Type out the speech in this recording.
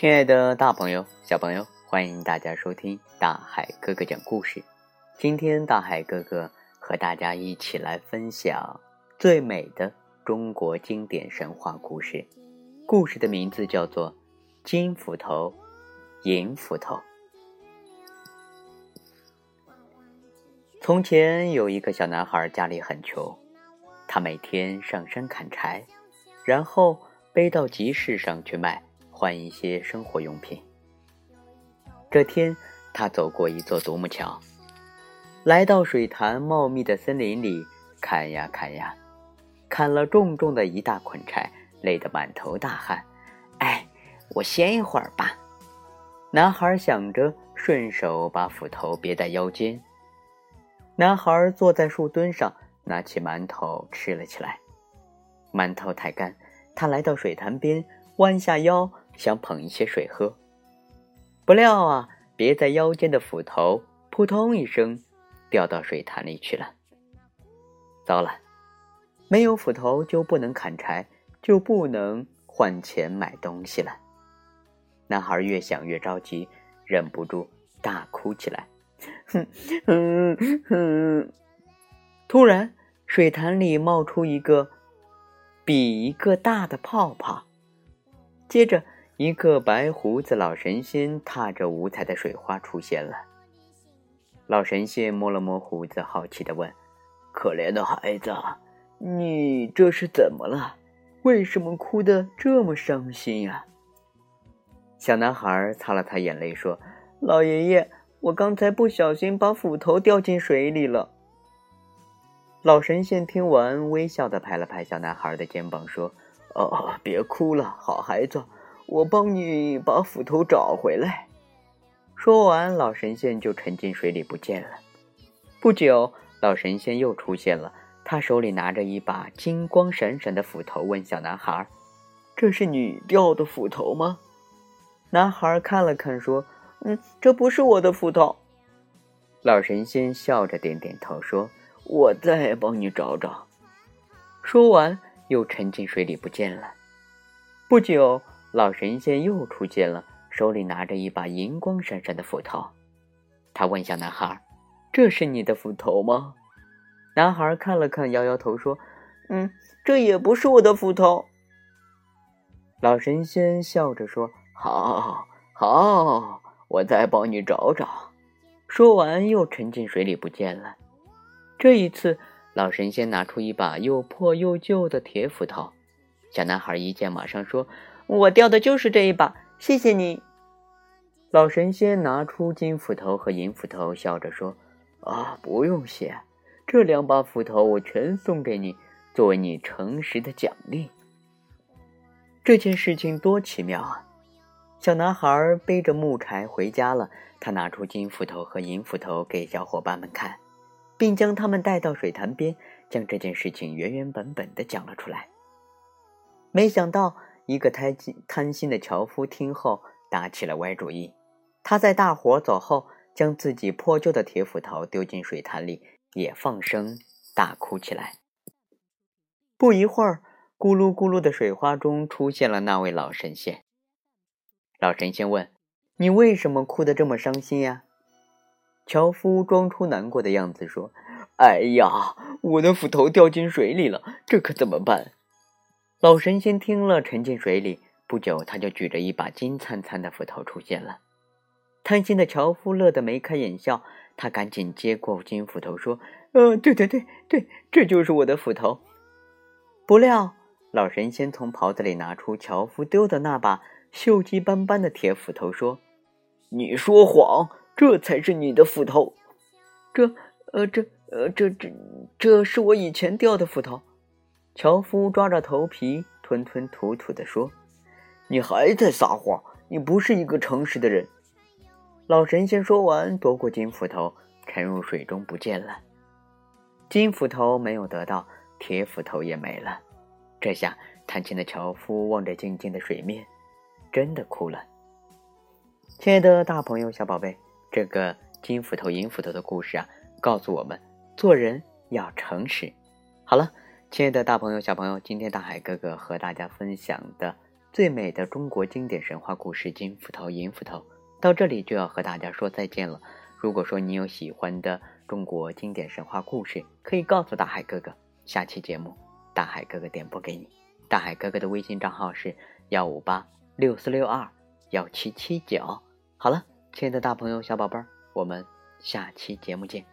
亲爱的大朋友、小朋友，欢迎大家收听大海哥哥讲故事。今天，大海哥哥和大家一起来分享最美的中国经典神话故事。故事的名字叫做《金斧头、银斧头》。从前有一个小男孩，家里很穷，他每天上山砍柴，然后背到集市上去卖。换一些生活用品。这天，他走过一座独木桥，来到水潭茂密的森林里，砍呀砍呀，砍了重重的一大捆柴，累得满头大汗。哎，我歇一会儿吧。男孩想着，顺手把斧头别在腰间。男孩坐在树墩上，拿起馒头吃了起来。馒头太干，他来到水潭边，弯下腰。想捧一些水喝，不料啊，别在腰间的斧头扑通一声掉到水潭里去了。糟了，没有斧头就不能砍柴，就不能换钱买东西了。男孩越想越着急，忍不住大哭起来。哼哼哼！突然，水潭里冒出一个比一个大的泡泡，接着。一个白胡子老神仙踏着五彩的水花出现了。老神仙摸了摸胡子，好奇地问：“可怜的孩子，你这是怎么了？为什么哭得这么伤心呀？”小男孩擦了擦眼泪说：“老爷爷，我刚才不小心把斧头掉进水里了。”老神仙听完，微笑地拍了拍小男孩的肩膀，说：“哦，别哭了，好孩子。”我帮你把斧头找回来。说完，老神仙就沉进水里不见了。不久，老神仙又出现了，他手里拿着一把金光闪闪的斧头，问小男孩：“这是你掉的斧头吗？”男孩看了看，说：“嗯，这不是我的斧头。”老神仙笑着点点头，说：“我再帮你找找。”说完，又沉进水里不见了。不久。老神仙又出现了，手里拿着一把银光闪闪的斧头。他问小男孩：“这是你的斧头吗？”男孩看了看，摇摇头说：“嗯，这也不是我的斧头。”老神仙笑着说：“好，好，我再帮你找找。”说完，又沉进水里不见了。这一次，老神仙拿出一把又破又旧的铁斧头。小男孩一见，马上说。我掉的就是这一把，谢谢你。老神仙拿出金斧头和银斧头，笑着说：“啊，不用谢，这两把斧头我全送给你，作为你诚实的奖励。”这件事情多奇妙啊！小男孩背着木柴回家了，他拿出金斧头和银斧头给小伙伴们看，并将他们带到水潭边，将这件事情原原本本的讲了出来。没想到。一个贪心贪心的樵夫听后打起了歪主意，他在大伙走后，将自己破旧的铁斧头丢进水潭里，也放声大哭起来。不一会儿，咕噜咕噜的水花中出现了那位老神仙。老神仙问：“你为什么哭得这么伤心呀？”樵夫装出难过的样子说：“哎呀，我的斧头掉进水里了，这可怎么办？”老神仙听了，沉进水里。不久，他就举着一把金灿灿的斧头出现了。贪心的樵夫乐得眉开眼笑，他赶紧接过金斧头，说：“呃，对对对对，这就是我的斧头。”不料，老神仙从袍子里拿出樵夫丢的那把锈迹斑斑的铁斧头，说：“你说谎，这才是你的斧头。这……呃，这……呃，这……这……这是我以前掉的斧头。”樵夫抓着头皮，吞吞吐吐地说：“你还在撒谎！你不是一个诚实的人。”老神仙说完，夺过金斧头，沉入水中不见了。金斧头没有得到，铁斧头也没了。这下，贪心的樵夫望着静静的水面，真的哭了。亲爱的大朋友、小宝贝，这个金斧头、银斧头的故事啊，告诉我们做人要诚实。好了。亲爱的大朋友、小朋友，今天大海哥哥和大家分享的最美的中国经典神话故事金斧头、银斧头，到这里就要和大家说再见了。如果说你有喜欢的中国经典神话故事，可以告诉大海哥哥，下期节目大海哥哥点播给你。大海哥哥的微信账号是幺五八六四六二幺七七九。好了，亲爱的大朋友、小宝贝儿，我们下期节目见。